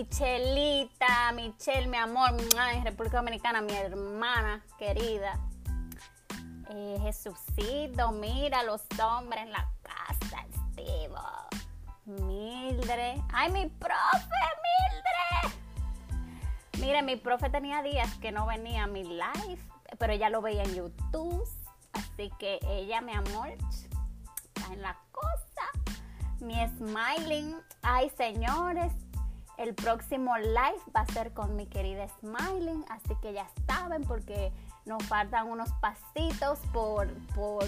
Michelita, Michelle, mi amor, en República Dominicana, mi hermana querida. Eh, Jesucito, mira los hombres en la casa, Estivo. Mildred. ¡Ay, mi profe, Mildred! Mire, mi profe tenía días que no venía a mi live, pero ella lo veía en YouTube. Así que ella, mi amor, está en la cosa. Mi smiling. Ay, señores, el próximo live va a ser con mi querida Smiling, así que ya saben porque nos faltan unos pasitos por, por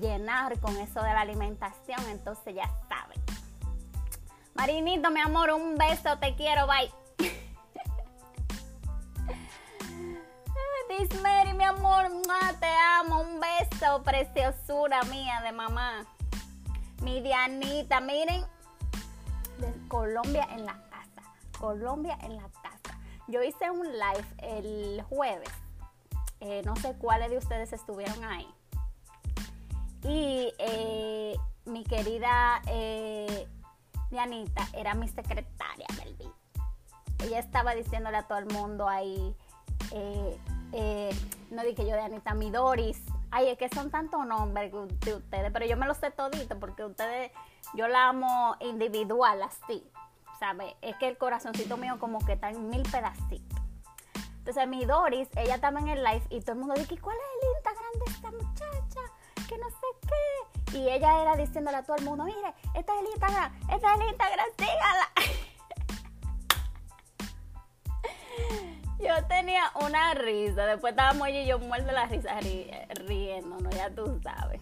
llenar con eso de la alimentación, entonces ya saben. Marinito, mi amor, un beso, te quiero, bye. Dismary, mi amor, te amo, un beso, preciosura mía de mamá. Mi Dianita, miren, de Colombia en la Colombia en la casa. Yo hice un live el jueves. Eh, no sé cuáles de ustedes estuvieron ahí. Y eh, mi querida eh, Dianita era mi secretaria del Ella estaba diciéndole a todo el mundo ahí, no dije yo Dianita, mi Doris. Ay, es que son tantos nombres de ustedes, pero yo me los sé todito porque ustedes, yo la amo individual así. ¿Sabe? Es que el corazoncito mío como que está en mil pedacitos. Entonces mi Doris, ella estaba en el live y todo el mundo dice, ¿cuál es el Instagram de esta muchacha? Que no sé qué. Y ella era diciéndole a todo el mundo, mire, este es el Instagram, este es el Instagram, sígala. Yo tenía una risa, después estábamos ella y yo muerto la risa riendo, ¿no? Ya tú sabes.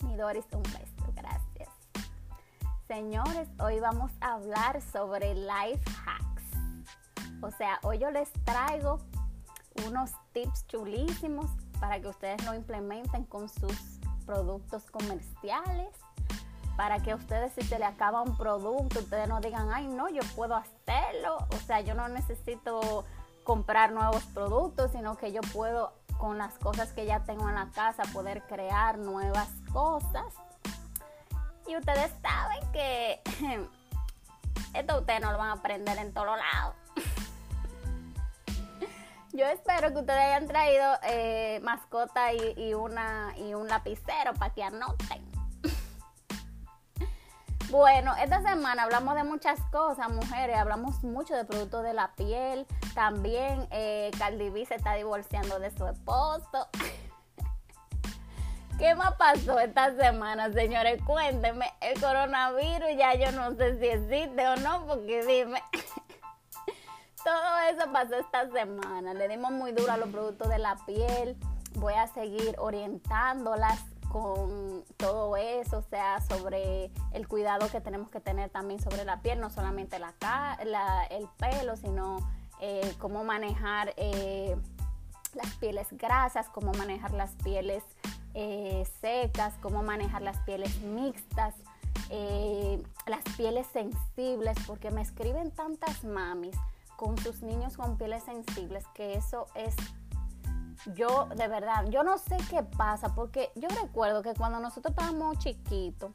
Mi Doris, un beso. Señores, hoy vamos a hablar sobre life hacks. O sea, hoy yo les traigo unos tips chulísimos para que ustedes lo implementen con sus productos comerciales. Para que ustedes si se le acaba un producto, ustedes no digan, ay no, yo puedo hacerlo. O sea, yo no necesito comprar nuevos productos, sino que yo puedo con las cosas que ya tengo en la casa poder crear nuevas cosas y ustedes saben que esto ustedes no lo van a aprender en todos lados. Yo espero que ustedes hayan traído eh, mascota y, una, y un lapicero para que anoten. Bueno, esta semana hablamos de muchas cosas, mujeres. Hablamos mucho de productos de la piel. También eh, se está divorciando de su esposo. ¿Qué más pasó esta semana, señores? Cuéntenme. El coronavirus ya yo no sé si existe o no, porque dime. Todo eso pasó esta semana. Le dimos muy duro a los productos de la piel. Voy a seguir orientándolas con todo eso, o sea, sobre el cuidado que tenemos que tener también sobre la piel, no solamente la, el pelo, sino eh, cómo manejar eh, las pieles grasas, cómo manejar las pieles eh, secas, cómo manejar las pieles mixtas, eh, las pieles sensibles, porque me escriben tantas mamis con sus niños con pieles sensibles que eso es yo de verdad, yo no sé qué pasa, porque yo recuerdo que cuando nosotros estábamos chiquitos,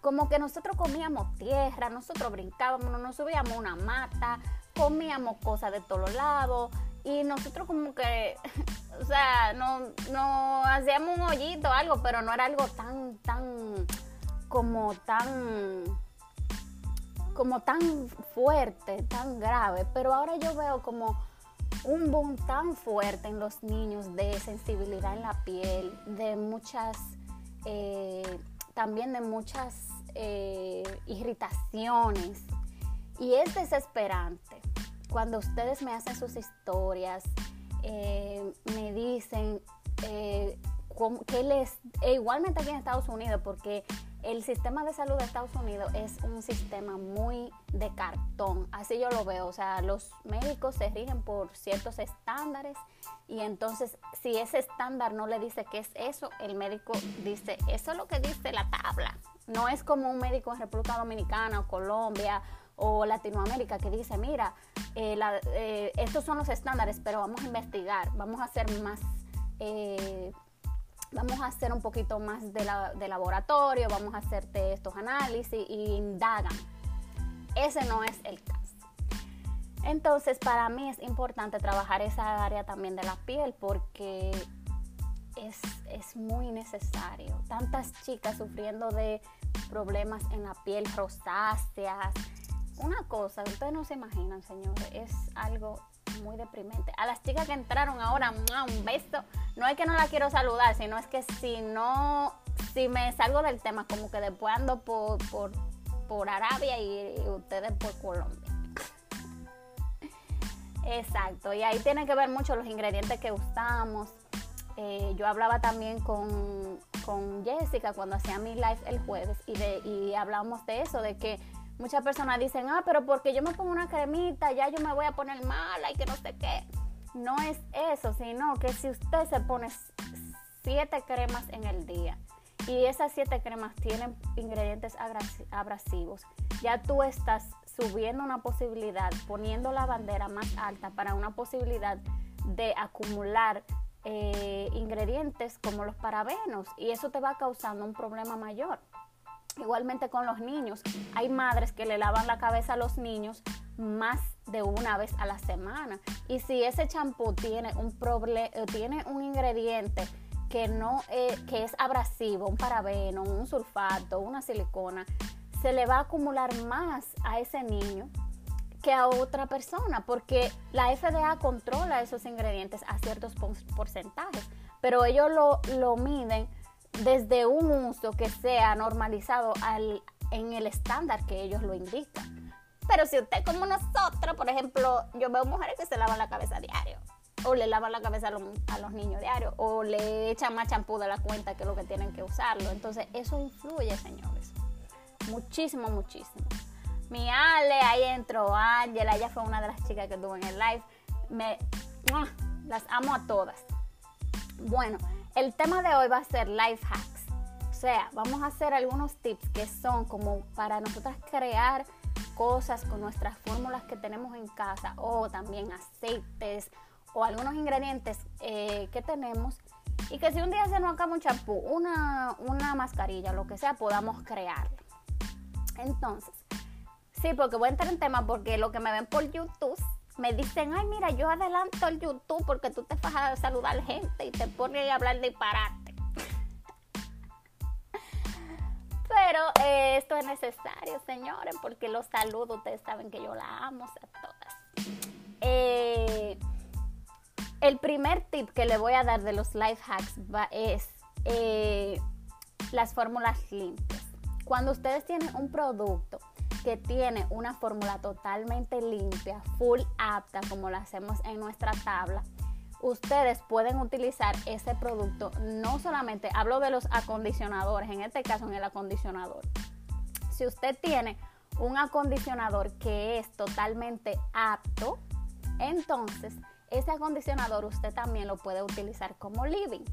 como que nosotros comíamos tierra, nosotros brincábamos, nos subíamos una mata, comíamos cosas de todos lados, y nosotros como que, o sea, no, no hacíamos un hoyito o algo, pero no era algo tan, tan, como tan, como tan fuerte, tan grave. Pero ahora yo veo como un boom tan fuerte en los niños de sensibilidad en la piel, de muchas, eh, también de muchas eh, irritaciones. Y es desesperante cuando ustedes me hacen sus historias, eh, me dicen eh, que les, e igualmente aquí en Estados Unidos, porque el sistema de salud de Estados Unidos es un sistema muy de cartón, así yo lo veo, o sea, los médicos se rigen por ciertos estándares y entonces si ese estándar no le dice qué es eso, el médico dice, eso es lo que dice la tabla, no es como un médico en República Dominicana o Colombia o Latinoamérica que dice, mira, eh, eh, estos son los estándares, pero vamos a investigar, vamos a hacer más, eh, vamos a hacer un poquito más de, laboratorio, vamos a hacerte estos análisis y indagan. Ese no es el caso. Entonces, para mí es importante trabajar esa área también de la piel porque es, es, muy necesario. Tantas chicas sufriendo de problemas en la piel, rosáceas. Una cosa, ustedes no se imaginan, señores, es algo muy deprimente. A las chicas que entraron ahora, un beso. No es que no la quiero saludar, sino es que si no, si me salgo del tema, como que después ando por, por, por Arabia y ustedes por Colombia. Exacto, y ahí tiene que ver mucho los ingredientes que usamos. Eh, yo hablaba también con, con, Jessica cuando hacía mi live el jueves y, de, y hablamos de eso, de que muchas personas dicen, ah, pero porque yo me pongo una cremita, ya yo me voy a poner mala y que no sé qué. No es eso, sino que si usted se pone siete cremas en el día y esas siete cremas tienen ingredientes abrasivos, ya tú estás subiendo una posibilidad, poniendo la bandera más alta para una posibilidad de acumular eh, ingredientes como los parabenos y eso te va causando un problema mayor. Igualmente con los niños, hay madres que le lavan la cabeza a los niños más de una vez a la semana. Y si ese champú tiene un eh, tiene un ingrediente que no eh, que es abrasivo, un parabeno, un sulfato, una silicona, se le va a acumular más a ese niño que a otra persona, porque la FDA controla esos ingredientes a ciertos porcentajes, pero ellos lo, miden desde un uso que sea normalizado al, en el estándar que ellos lo indican. Pero si usted como nosotros, por ejemplo, yo veo mujeres que se lavan la cabeza diario, o le lavan la cabeza a los, a los niños diario, o le echan más champú de la cuenta que lo que tienen que usarlo. Entonces eso influye, señores muchísimo, muchísimo. Mi Ale, ahí entró Ángela, ella fue una de las chicas que tuvo en el live. Me, las amo a todas. Bueno, el tema de hoy va a ser life hacks. O sea, vamos a hacer algunos tips que son como para nosotras crear cosas con nuestras fórmulas que tenemos en casa o también aceites o algunos ingredientes eh, que tenemos y que si un día se nos acaba un champú, una, una mascarilla, lo que sea, podamos crearlo. Entonces, sí, porque voy a entrar en tema porque lo que me ven por YouTube me dicen, ay, mira, yo adelanto el YouTube porque tú te vas a saludar gente y te pones a hablar disparate. Pero eh, esto es necesario, señores, porque los saludos, ustedes saben que yo la amo a todas. Eh, el primer tip que le voy a dar de los life hacks es eh, las fórmulas limpias. Cuando ustedes tienen un producto que tiene una fórmula totalmente limpia, full apta, como lo hacemos en nuestra tabla, ustedes pueden utilizar ese producto, no solamente, hablo de los acondicionadores, en este caso en el acondicionador. Si usted tiene un acondicionador que es totalmente apto, entonces ese acondicionador usted también lo puede utilizar como living.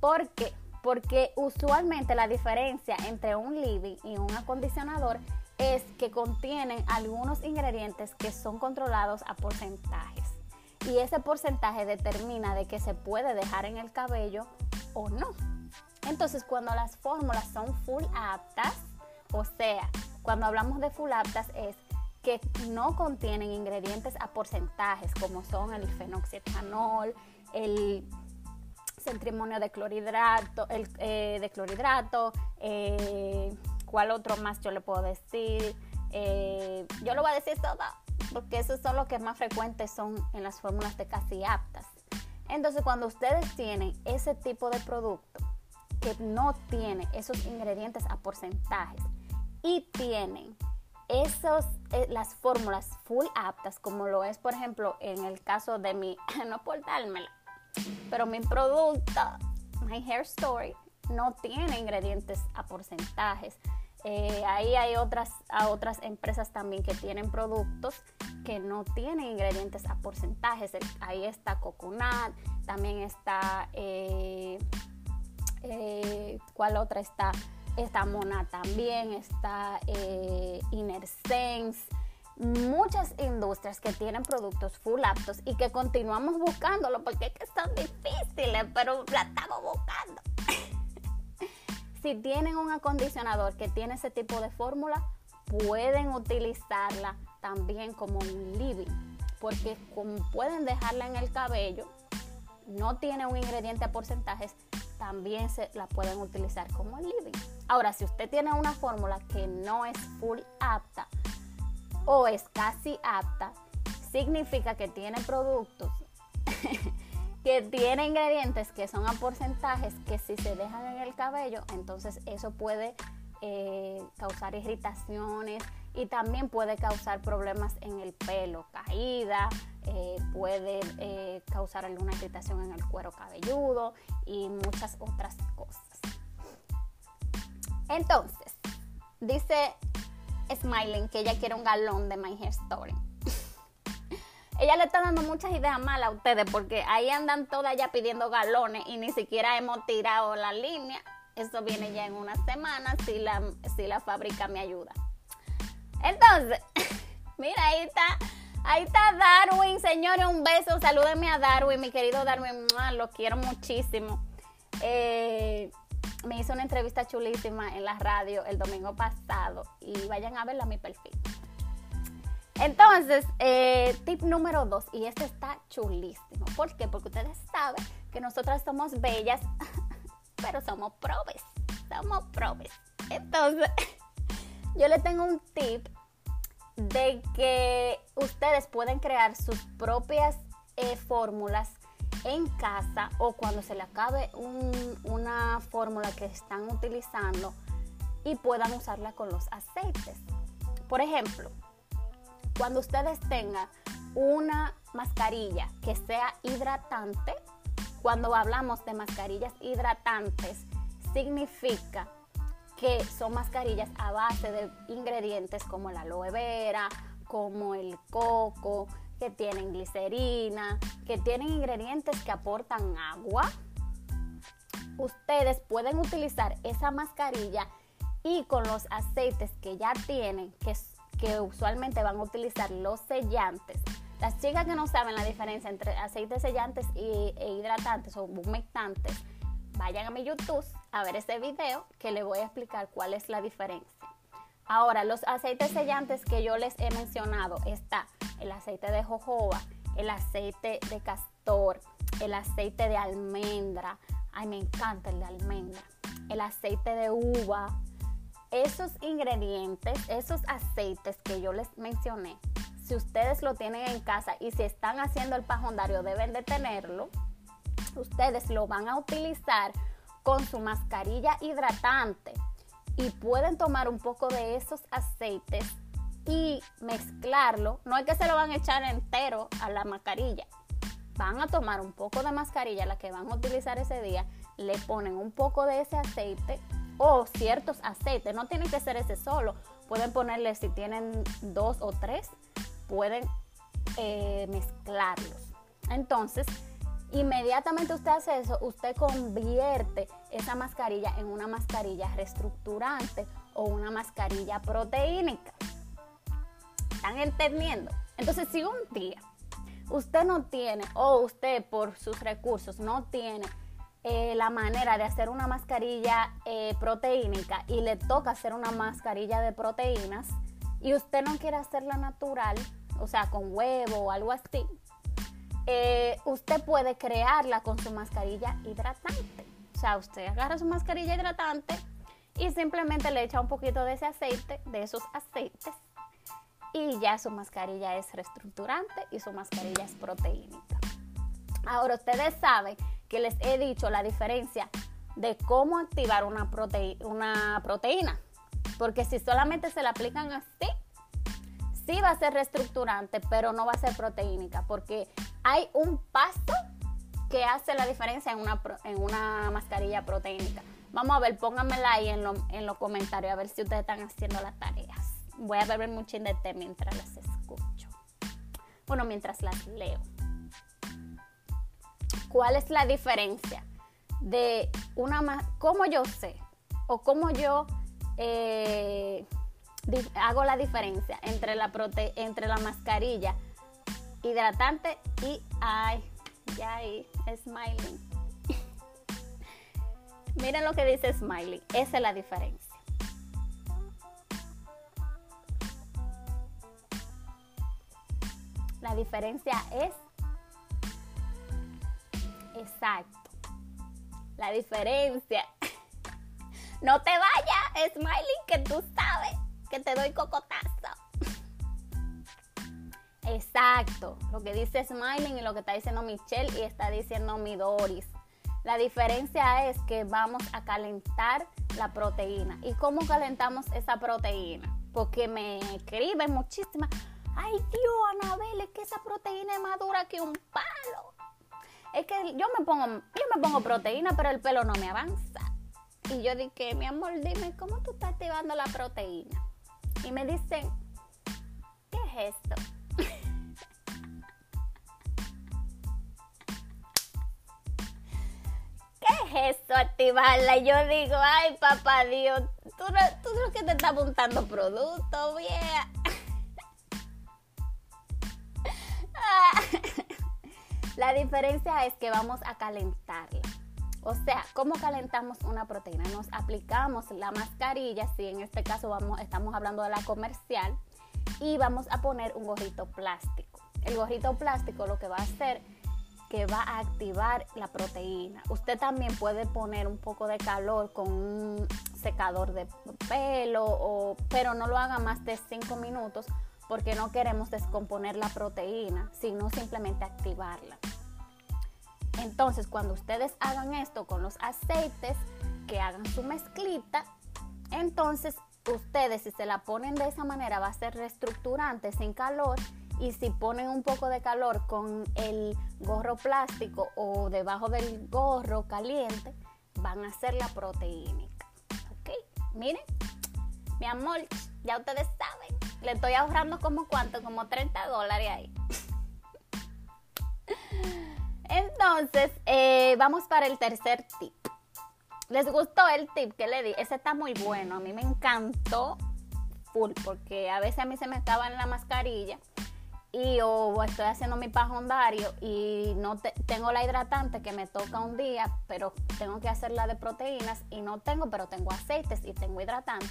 ¿Por qué? porque usualmente la diferencia entre un living y un acondicionador es que contienen algunos ingredientes que son controlados a porcentajes y ese porcentaje determina de que se puede dejar en el cabello o no. Entonces cuando las fórmulas son full aptas, o sea, cuando hablamos de full aptas es que no contienen ingredientes a porcentajes como son el fenoxietanol, el centrimonio de clorhidrato, el, eh, de clorhidrato, eh, ¿cuál otro más yo le puedo decir? Eh, yo lo voy a decir todo, porque esos son los que más frecuentes son en las fórmulas de casi aptas. Entonces, cuando ustedes tienen ese tipo de producto que no tiene esos ingredientes a porcentajes y tienen esos, las fórmulas full aptas, como lo es, por ejemplo, en el caso de mi, no por dármela, pero mi producto, My Hair Story, no tiene ingredientes a porcentajes. Eh, ahí hay otras, a otras empresas también que tienen productos que no tienen ingredientes a porcentajes. Ahí está Coconut, también está, eh, eh, ¿cuál otra está? Está Mona también, está Inner Sense muchas industrias que tienen productos full aptos y que continuamos buscándolo porque es que son difíciles, pero la estamos buscando. si tienen un acondicionador que tiene ese tipo de fórmula, pueden utilizarla también como un living, porque como pueden dejarla en el cabello, no tiene un ingrediente a porcentajes, también se la pueden utilizar como living. Ahora, si usted tiene una fórmula que no es full apta o es casi apta, significa que tiene productos que tiene ingredientes que son a porcentajes que si se dejan en el cabello, entonces eso puede eh, causar irritaciones y también puede causar problemas en el pelo, caída, eh, puede eh, causar alguna irritación en el cuero cabelludo y muchas otras cosas. Entonces, dice Smiling que ella quiere un galón de My Hair Story. Ella le está dando muchas ideas malas a ustedes porque ahí andan todas ya pidiendo galones y ni siquiera hemos tirado la línea. Eso viene ya en una semana si la, si la fábrica me ayuda. Entonces, mira, ahí está. Ahí está Darwin, señores, un beso. Salúdenme a Darwin, mi querido Darwin. Lo quiero muchísimo. Eh, me hizo una entrevista chulísima en la radio el domingo pasado y vayan a verla a mi perfil. Entonces, eh, tip número dos, y este está chulísimo. ¿Por qué? Porque ustedes saben que nosotras somos bellas, pero somos probes. Somos probes. Entonces, yo le tengo un tip de que ustedes pueden crear sus propias eh, fórmulas en casa o cuando se le acabe una fórmula que están utilizando y puedan usarla con los aceites. Por ejemplo, cuando ustedes tengan una mascarilla que sea hidratante, cuando hablamos de mascarillas hidratantes, significa que son mascarillas a base de ingredientes como la aloe vera, como el coco, que tienen glicerina, que tienen ingredientes que aportan agua. Ustedes pueden utilizar esa mascarilla y con los aceites que ya tienen, que, que usualmente van a utilizar los sellantes. Las chicas que no saben la diferencia entre aceites sellantes e hidratantes o humectantes, vayan a mi YouTube a ver ese video que le voy a explicar cuál es la diferencia. Ahora, los aceites sellantes que yo les he mencionado está el aceite de jojoba, el aceite de castor, el aceite de almendra. Ay, me encanta el de almendra. El aceite de uva. Esos ingredientes, esos aceites que yo les mencioné, si ustedes lo tienen en casa y si están haciendo el pajondario deben de tenerlo, ustedes lo van a utilizar con su mascarilla hidratante y pueden tomar un poco de esos aceites y mezclarlo. No es que se lo van a echar entero a la mascarilla. Van a tomar un poco de mascarilla, la que van a utilizar ese día, le ponen un poco de ese aceite o ciertos aceites. No tiene que ser ese solo. Pueden ponerle, si tienen dos o tres, pueden eh, mezclarlos. Entonces, Inmediatamente usted hace eso, usted convierte esa mascarilla en una mascarilla reestructurante o una mascarilla proteínica. ¿Están entendiendo? Entonces, si un día usted no tiene o usted por sus recursos no tiene eh, la manera de hacer una mascarilla eh, proteínica y le toca hacer una mascarilla de proteínas y usted no quiere hacerla natural, o sea, con huevo o algo así, eh, usted puede crearla con su mascarilla hidratante. O sea, usted agarra su mascarilla hidratante y simplemente le echa un poquito de ese aceite, de esos aceites, y ya su mascarilla es reestructurante y su mascarilla es proteínica. Ahora, ustedes saben que les he dicho la diferencia de cómo activar una, proteína. Porque si solamente se la aplican así, sí va a ser reestructurante, pero no va a ser proteínica, porque hay un paso que hace la diferencia en una, en una mascarilla proteínica. Vamos a ver, pónganmela ahí en, en los comentarios a ver si ustedes están haciendo las tareas. Voy a beber mucho de té mientras las escucho. Bueno, mientras las leo. ¿Cuál es la diferencia de una cómo yo sé o cómo yo eh, hago la diferencia entre la, prote entre la mascarilla hidratante y ay, ya ahí, Smiley. Miren lo que dice Smiley, esa es la diferencia. La diferencia es exacto. La diferencia. No te vayas, Smiley, que tú sabes que te doy cocotazo. Exacto, lo que dice Smiling y lo que está diciendo Michelle y está diciendo mi Doris. La diferencia es que vamos a calentar la proteína. ¿Y cómo calentamos esa proteína? Porque me escriben muchísimas. Ay, Dios, Anabel, es que esa proteína es más dura que un palo. Es que yo me pongo, yo me pongo proteína, pero el pelo no me avanza. Y yo dije, mi amor, dime, ¿cómo tú estás activando la proteína? Y me dicen, ¿qué es esto? ¿Qué es eso, activarla? Y yo digo, ay, papá Dios, tú, tú lo que te estás apuntando producto, vieja. La diferencia es que vamos a calentarla. O sea, ¿cómo calentamos una proteína? Nos aplicamos la mascarilla, si en este caso vamos, estamos hablando de la comercial, y vamos a poner un gorrito plástico. El gorrito plástico lo que va a hacer que va a activar la proteína. Usted también puede poner un poco de calor con un secador de pelo, pero no lo haga más de 5 minutos porque no queremos descomponer la proteína, sino simplemente activarla. Entonces, cuando ustedes hagan esto con los aceites, que hagan su mezclita, entonces ustedes si se la ponen de esa manera va a ser reestructurante sin calor y si ponen un poco de calor con el gorro plástico o debajo del gorro caliente, van a hacer la proteínica. ¿Ok? Miren, mi amor, ya ustedes saben, le estoy ahorrando como cuánto, como 30 dólares ahí. Entonces, eh, vamos para el tercer tip. ¿Les gustó el tip que le di? Ese está muy bueno. A mí me encantó full porque a veces a mí se me estaba en la mascarilla y o estoy haciendo mi pajondario y no tengo la hidratante que me toca un día, pero tengo que hacer la de proteínas y no tengo, pero tengo aceites y tengo hidratante.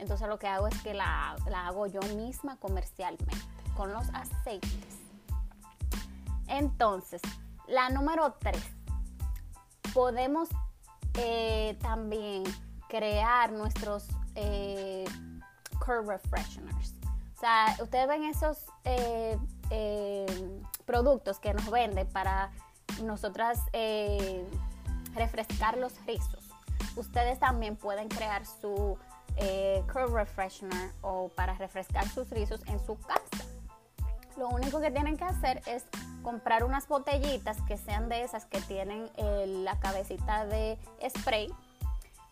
Entonces lo que hago es que la, la hago yo misma comercialmente con los aceites. Entonces, la número 3. Podemos eh, también crear nuestros eh, curve refresheners. O sea, ustedes ven esos eh, productos que nos venden para nosotras refrescar los rizos. Ustedes también pueden crear su curve refreshener o para refrescar sus rizos en su casa. Lo único que tienen que hacer es comprar unas botellitas que sean de esas que tienen eh, la cabecita de spray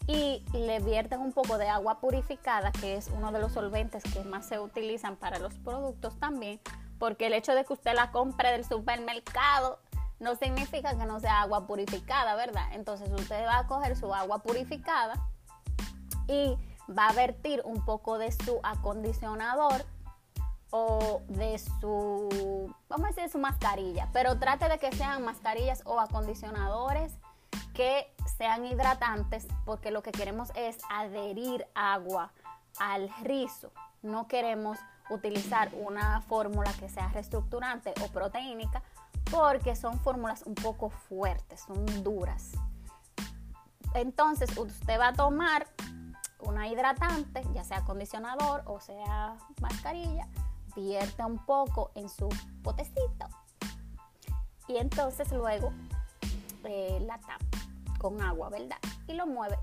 y le vierten un poco de agua purificada, que es uno de los solventes que más se utilizan para los productos también, porque el hecho de que usted la compre del supermercado no significa que no sea agua purificada, ¿verdad? Entonces usted va a coger su agua purificada y va a vertir un poco de su acondicionador o de su, vamos a decir, su mascarilla, pero trate de que sean mascarillas o acondicionadores que sean hidratantes porque lo que queremos es adherir agua al rizo. No queremos utilizar una fórmula que sea reestructurante o proteínica porque son fórmulas un poco fuertes, son duras. Entonces usted va a tomar una hidratante, ya sea acondicionador o sea mascarilla, vierte un poco en su potecito y entonces luego eh, la tapa con agua, ¿verdad? Y lo mueve.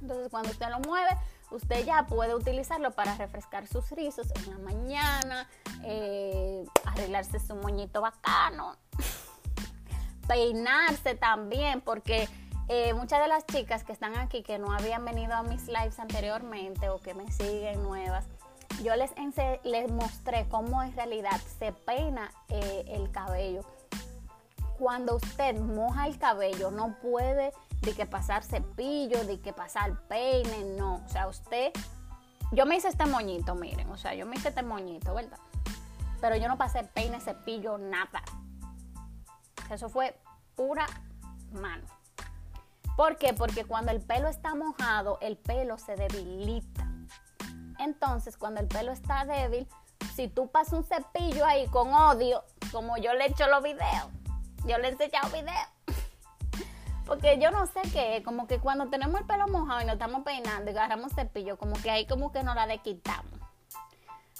Entonces cuando usted lo mueve, usted ya puede utilizarlo para refrescar sus rizos en la mañana, eh, arreglarse su moñito bacano, peinarse también, porque eh, muchas de las chicas que están aquí que no habían venido a mis lives anteriormente o que me siguen nuevas, yo les, les mostré cómo en realidad se peina eh, el cabello. Cuando usted moja el cabello, no puede de que pasar cepillo, de que pasar peine, no. O sea, usted, yo me hice este moñito, miren, o sea, yo me hice este moñito, ¿verdad? Pero yo no pasé peine, cepillo, nada. Eso fue pura mano. ¿Por qué? Porque cuando el pelo está mojado, el pelo se debilita. Entonces, cuando el pelo está débil, si tú pasas un cepillo ahí con odio, como yo le he hecho los videos, yo le he enseñado videos. Porque yo no sé qué, como que cuando tenemos el pelo mojado y nos estamos peinando y agarramos cepillo, como que ahí como que nos la desquitamos.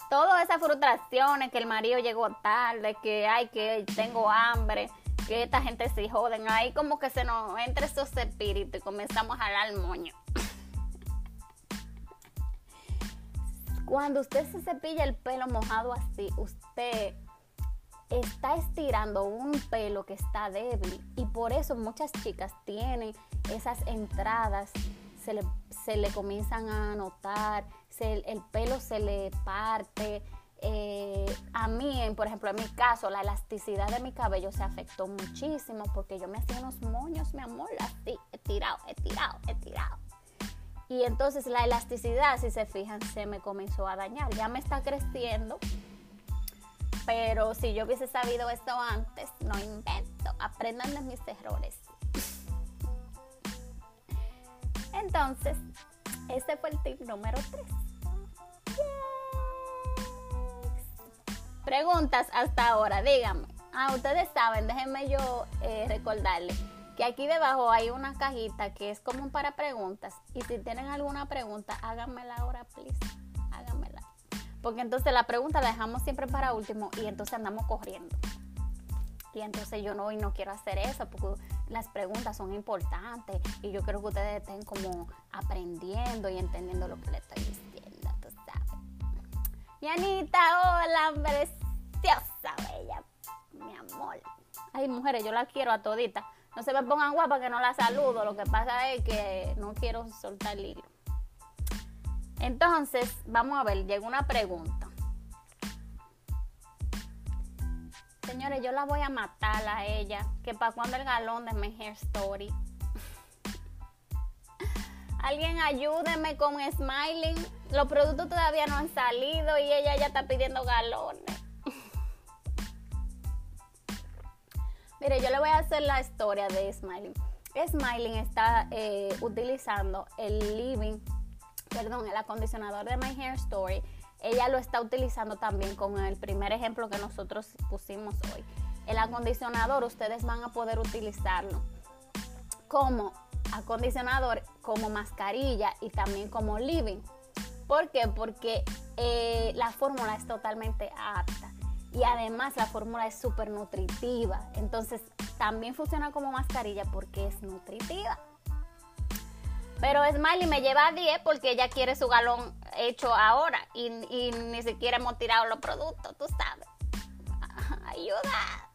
Todas esas frustraciones, que el marido llegó tarde, que ay, que tengo hambre, que esta gente se joden, ahí como que se nos entra esos espíritus y comenzamos a jalar moño. Cuando usted se cepilla el pelo mojado así, usted está estirando un pelo que está débil y por eso muchas chicas tienen esas entradas, se le, se le comienzan a notar, el pelo se le parte. Eh, a mí, por ejemplo, en mi caso, la elasticidad de mi cabello se afectó muchísimo porque yo me hacía unos moños, mi amor, así, tirado, tirado, tirado. Y entonces la elasticidad, si se fijan, se me comenzó a dañar. Ya me está creciendo, pero si yo hubiese sabido esto antes, no invento. Aprendan de mis errores. Entonces, ese fue el tip número 3. Preguntas hasta ahora, díganme. Ah, ustedes saben, déjenme yo eh, recordarles que aquí debajo hay una cajita que es como para preguntas. Y si tienen alguna pregunta, háganmela ahora, please. Háganmela. Porque entonces la pregunta la dejamos siempre para último y entonces andamos corriendo. Y entonces yo no, no quiero hacer eso porque las preguntas son importantes y yo creo que ustedes estén como aprendiendo y entendiendo lo que les estoy diciendo. Yanita, hola, preciosa, bella, mi amor. Ay, mujeres, yo la quiero a todita. No se me pongan guapa que no la saludo. Lo que pasa es que no quiero soltar el hilo. Entonces, vamos a ver, llegó una pregunta. Señores, yo la voy a matar a ella. Que para cuando el galón de mi hair story. Alguien ayúdeme con Smiling. Los productos todavía no han salido y ella ya está pidiendo galones. Mire, yo le voy a hacer la historia de Smiling. Smiling está eh, utilizando el living, perdón, el acondicionador de My Hair Story ella lo está utilizando también con el primer ejemplo que nosotros pusimos hoy. El acondicionador ustedes van a poder utilizarlo como acondicionador, como mascarilla y también como living. ¿Por qué? Porque eh, la fórmula es totalmente apta y además la fórmula es súper nutritiva. Entonces también funciona como mascarilla porque es nutritiva. Pero Smiley me lleva a 10 porque ella quiere su galón hecho ahora y, ni siquiera hemos tirado los productos, tú sabes. Ayuda.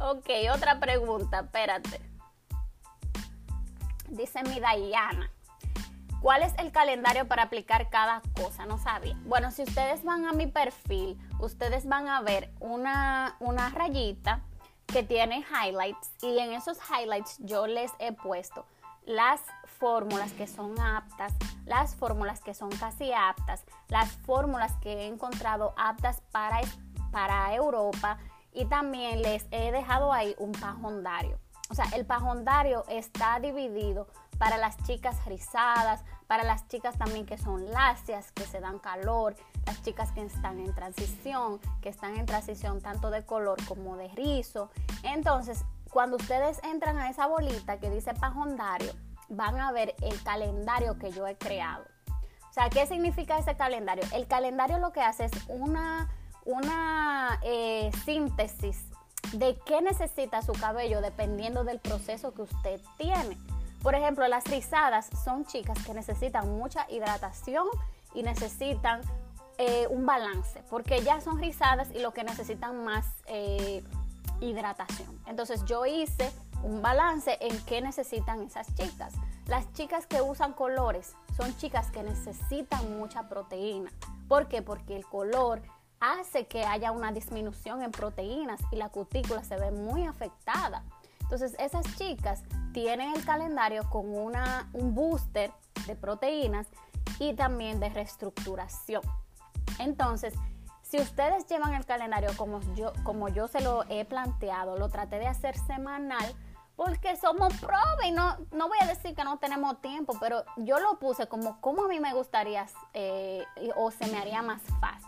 Ok, otra pregunta, espérate. Dice mi Diana. ¿Cuál es el calendario para aplicar cada cosa? No sabía. Bueno, si ustedes van a mi perfil, ustedes van a ver una, una rayita que tiene highlights y en esos highlights yo les he puesto las fórmulas que son aptas, las fórmulas que son casi aptas, las fórmulas que he encontrado aptas para, para Europa y también les he dejado ahí un pajondario. O sea, el pajondario está dividido para las chicas rizadas, para las chicas también que son lacias, que se dan calor, las chicas que están en transición, que están en transición tanto de color como de rizo. Entonces, cuando ustedes entran a esa bolita que dice pajondario, van a ver el calendario que yo he creado. O sea, ¿qué significa ese calendario? El calendario lo que hace es una, una eh, síntesis de qué necesita su cabello dependiendo del proceso que usted tiene. Por ejemplo, las rizadas son chicas que necesitan mucha hidratación y necesitan eh, un balance, porque ya son rizadas y lo que necesitan más eh, hidratación. Entonces yo hice un balance en qué necesitan esas chicas. Las chicas que usan colores son chicas que necesitan mucha proteína. ¿Por qué? Porque el color hace que haya una disminución en proteínas y la cutícula se ve muy afectada. Entonces esas chicas tienen el calendario con una, un booster de proteínas y también de reestructuración. Entonces, si ustedes llevan el calendario como yo, como yo se lo he planteado, lo traté de hacer semanal porque somos pruebas y no, no voy a decir que no tenemos tiempo, pero yo lo puse como como a mí me gustaría eh, o se me haría más fácil.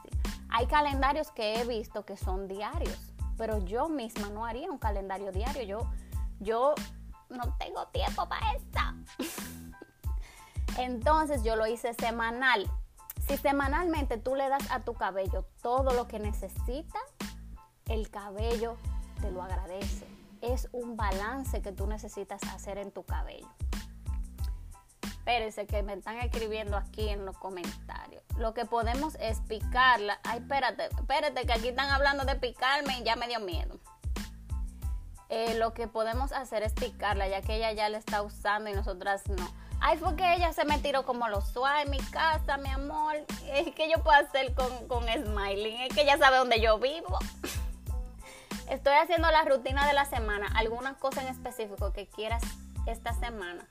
Hay calendarios que he visto que son diarios, pero yo misma no haría un calendario diario. Yo, yo no tengo tiempo para esto. Entonces yo lo hice semanal. Si semanalmente tú le das a tu cabello todo lo que necesita, el cabello te lo agradece es un balance que tú necesitas hacer en tu cabello. Espérense que me están escribiendo aquí en los comentarios. Lo que podemos es picarla. Ay, espérate, espérate, que aquí están hablando de picarme y ya me dio miedo. Eh, lo que podemos hacer es picarla, ya que ella ya la está usando y nosotras no. Ay, fue que ella se me tiró como los suave en mi casa, mi amor. Es que yo puedo hacer con, con Smiling. Es que ella sabe dónde yo vivo. Estoy haciendo la rutina de la semana. ¿Alguna cosa en específico que quieras esta semana?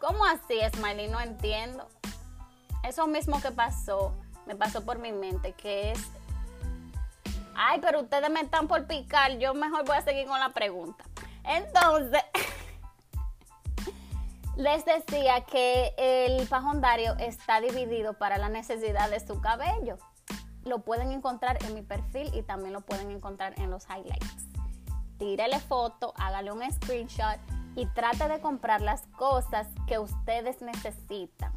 ¿Cómo así, Smiley? No entiendo. Eso mismo que pasó, me pasó por mi mente, que es... Ay, pero ustedes me están por picar. Yo mejor voy a seguir con la pregunta. Entonces, les decía que el pajondario está dividido para la necesidad de su cabello lo pueden encontrar en mi perfil y también lo pueden encontrar en los highlights. Tírele foto, hágale un screenshot y trate de comprar las cosas que ustedes necesitan.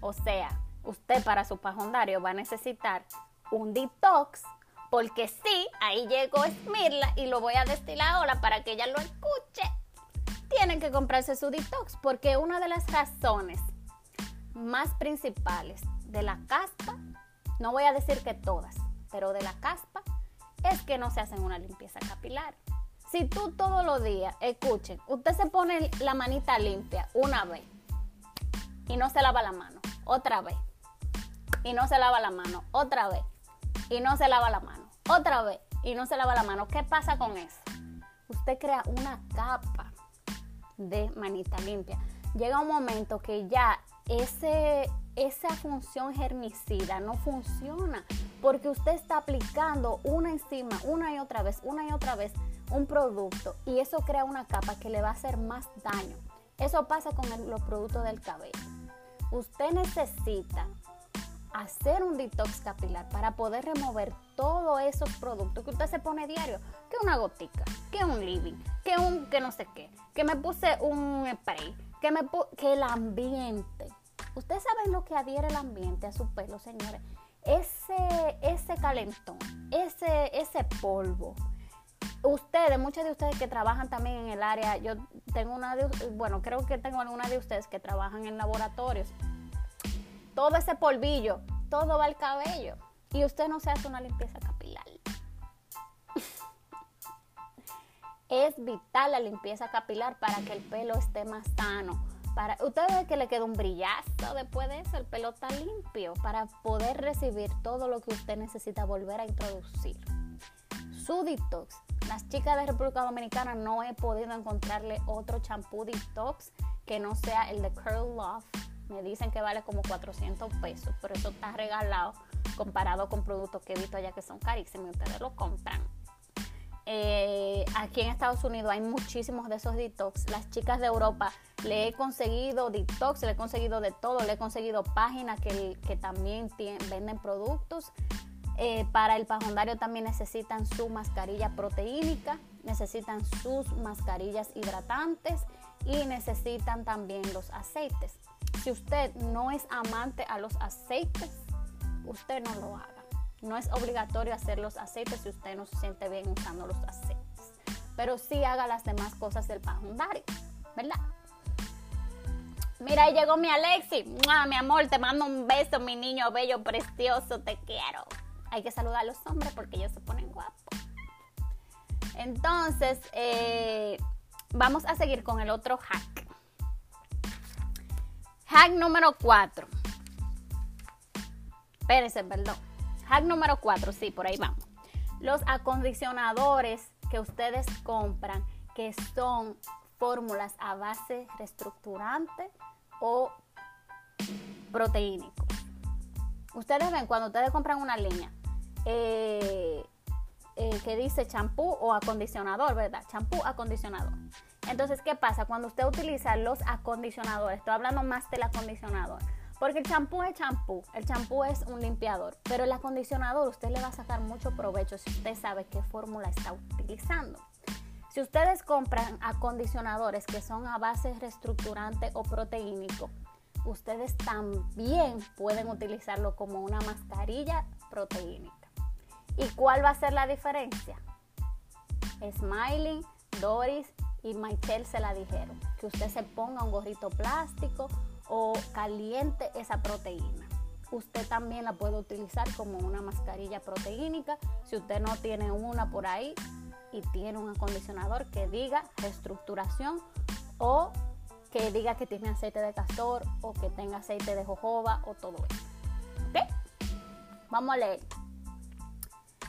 O sea, usted para su pajondario va a necesitar un detox, porque sí, ahí llegó Smirla y lo voy a destilar ahora para que ella lo escuche. Tienen que comprarse su detox, porque una de las razones más principales de la caspa no voy a decir que todas, pero de la caspa, es que no se hacen una limpieza capilar. Si tú todos los días, escuchen, usted se pone la manita limpia una vez y no se lava la mano, otra vez, y no se lava la mano, otra vez, y no se lava la mano, otra vez, y no se lava la mano, ¿qué pasa con eso? Usted crea una capa de manita limpia. Llega un momento que ya ese, esa función germicida no funciona porque usted está aplicando una encima, una y otra vez, una y otra vez un producto y eso crea una capa que le va a hacer más daño. Eso pasa con los productos del cabello. Usted necesita hacer un detox capilar para poder remover todos esos productos que usted se pone diario, que una gotica, que un living, que un que no sé qué, que me puse un spray, que me que el ambiente, Ustedes saben lo que adhiere el ambiente a su pelo, señores. Ese, ese calentón, ese, ese polvo. Ustedes, muchos de ustedes que trabajan también en el área, yo tengo una de, bueno, creo que tengo alguna de ustedes que trabajan en laboratorios. Todo ese polvillo, todo va al cabello. Y usted no se hace una limpieza capilar. es vital la limpieza capilar para que el pelo esté más sano para, usted ve que le queda un brillazo después de eso, el pelo está limpio para poder recibir todo lo que usted necesita volver a introducir. Su detox. Las chicas de República Dominicana no he podido encontrarle otro champú detox que no sea el de Curl Love. Me dicen que vale como 400 pesos, pero eso está regalado comparado con productos que he visto allá que son carísimos y ustedes lo compran. Eh, aquí en Estados Unidos hay muchísimos de esos detox. Las chicas de Europa le he conseguido detox, le he conseguido de todo, le he conseguido páginas que, también venden productos. Eh, para el pajondario también necesitan su mascarilla proteínica, necesitan sus mascarillas hidratantes y necesitan también los aceites. Si usted no es amante a los aceites, usted no lo haga. No es obligatorio hacer los aceites si usted no se siente bien usando los aceites. Pero sí haga las demás cosas del pajondario, ¿verdad? Mira, ahí llegó mi Alexi. Mi amor, te mando un beso, mi niño bello, precioso, te quiero. Hay que saludar a los hombres porque ellos se ponen guapos. Entonces, eh, vamos a seguir con el otro hack. Hack número 4. Espérense, perdón. Hack número 4, sí, por ahí vamos. Los acondicionadores que ustedes compran que son fórmulas a base reestructurante o proteínico. Ustedes ven cuando ustedes compran una línea eh, eh, que dice champú o acondicionador, ¿verdad? Champú, acondicionador. Entonces, ¿qué pasa? Cuando usted utiliza los acondicionadores, estoy hablando más del acondicionador, porque el champú es champú, el champú es un limpiador, pero el acondicionador usted le va a sacar mucho provecho si usted sabe qué fórmula está utilizando. Si ustedes compran acondicionadores que son a base reestructurante o proteínico, ustedes también pueden utilizarlo como una mascarilla proteínica. ¿Y cuál va a ser la diferencia? Smiling, Doris y Michelle se la dijeron, que usted se ponga un gorrito plástico o caliente esa proteína. Usted también la puede utilizar como una mascarilla proteínica. Si usted no tiene una por ahí y tiene un acondicionador que diga reestructuración o que diga que tiene aceite de castor o que tenga aceite de jojoba o todo eso. ¿Ok? Vamos a leer.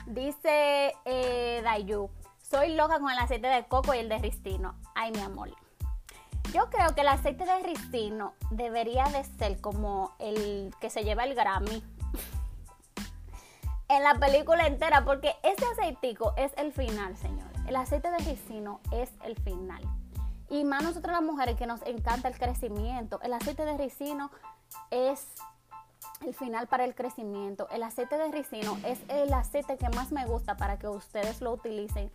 Dice eh, Dayu, soy loca con el aceite de coco y el de ricino. Ay, mi amor. Yo creo que el aceite de ricino debería de ser como el que se lleva el Grammy en la película entera, porque ese aceitico es el final, señores. El aceite de ricino es el final. Y más nosotros las mujeres que nos encanta el crecimiento, el aceite de ricino es el final para el crecimiento. El aceite de ricino es el aceite que más me gusta para que ustedes lo utilicen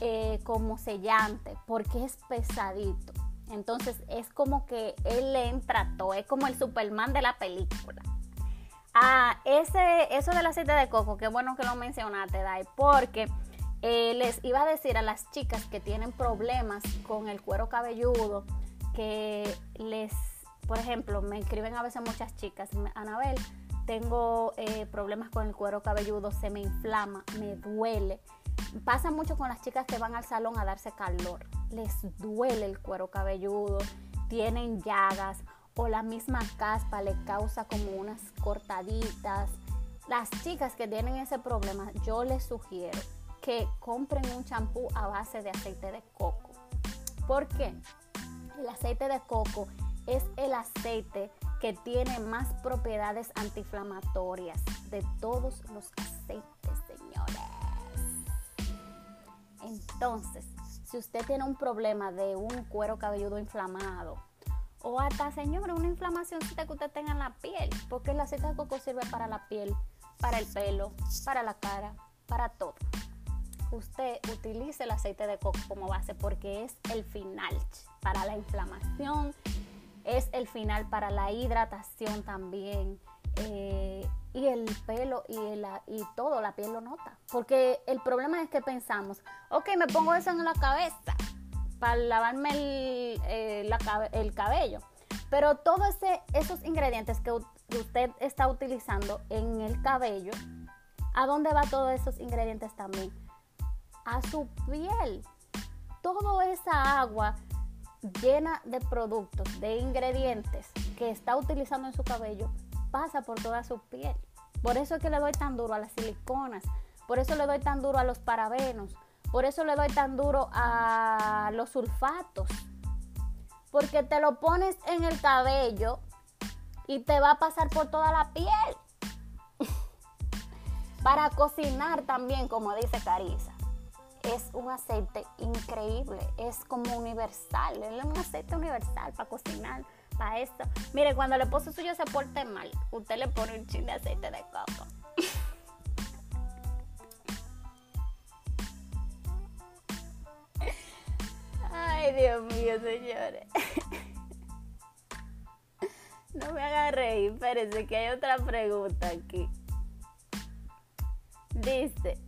eh, como sellante, porque es pesadito. Entonces es como que él le entra todo, es como el Superman de la película. Ah, ese, eso del aceite de coco, qué bueno que lo mencionaste, Dai, porque eh, les iba a decir a las chicas que tienen problemas con el cuero cabelludo, que les, por ejemplo, me escriben a veces muchas chicas, Anabel, tengo eh, problemas con el cuero cabelludo, se me inflama, me duele. Pasa mucho con las chicas que van al salón a darse calor, les duele el cuero cabelludo, tienen llagas o la misma caspa le causa como unas cortaditas. Las chicas que tienen ese problema, yo les sugiero que compren un champú a base de aceite de coco. ¿Por qué? El aceite de coco es el aceite que tiene más propiedades antiinflamatorias de todos los aceites, señores. Entonces, si usted tiene un problema de un cuero cabelludo inflamado, o hasta, señora, una inflamación que usted tenga en la piel, porque el aceite de coco sirve para la piel, para el pelo, para la cara, para todo usted utilice el aceite de coco como base porque es el final para la inflamación, es el final para la hidratación también. Eh, y el pelo y, y todo, la piel lo nota. Porque el problema es que pensamos, ok, me pongo eso en la cabeza para lavarme el, eh, el cabello. Pero todos esos ingredientes que usted está utilizando en el cabello, ¿a dónde va todos esos ingredientes también? a su piel. Toda esa agua llena de productos, de ingredientes que está utilizando en su cabello, pasa por toda su piel. Por eso es que le doy tan duro a las siliconas, por eso le doy tan duro a los parabenos, por eso le doy tan duro a los sulfatos. Porque te lo pones en el cabello y te va a pasar por toda la piel. Para cocinar también, como dice Carisa es un aceite increíble, es como universal, es un aceite universal para cocinar, para esto. Mire, cuando el esposo suyo se porte mal, usted le pone un chin de aceite de coco. Ay, Dios mío, señores. No me haga reír, espérense que hay otra pregunta aquí. Dice,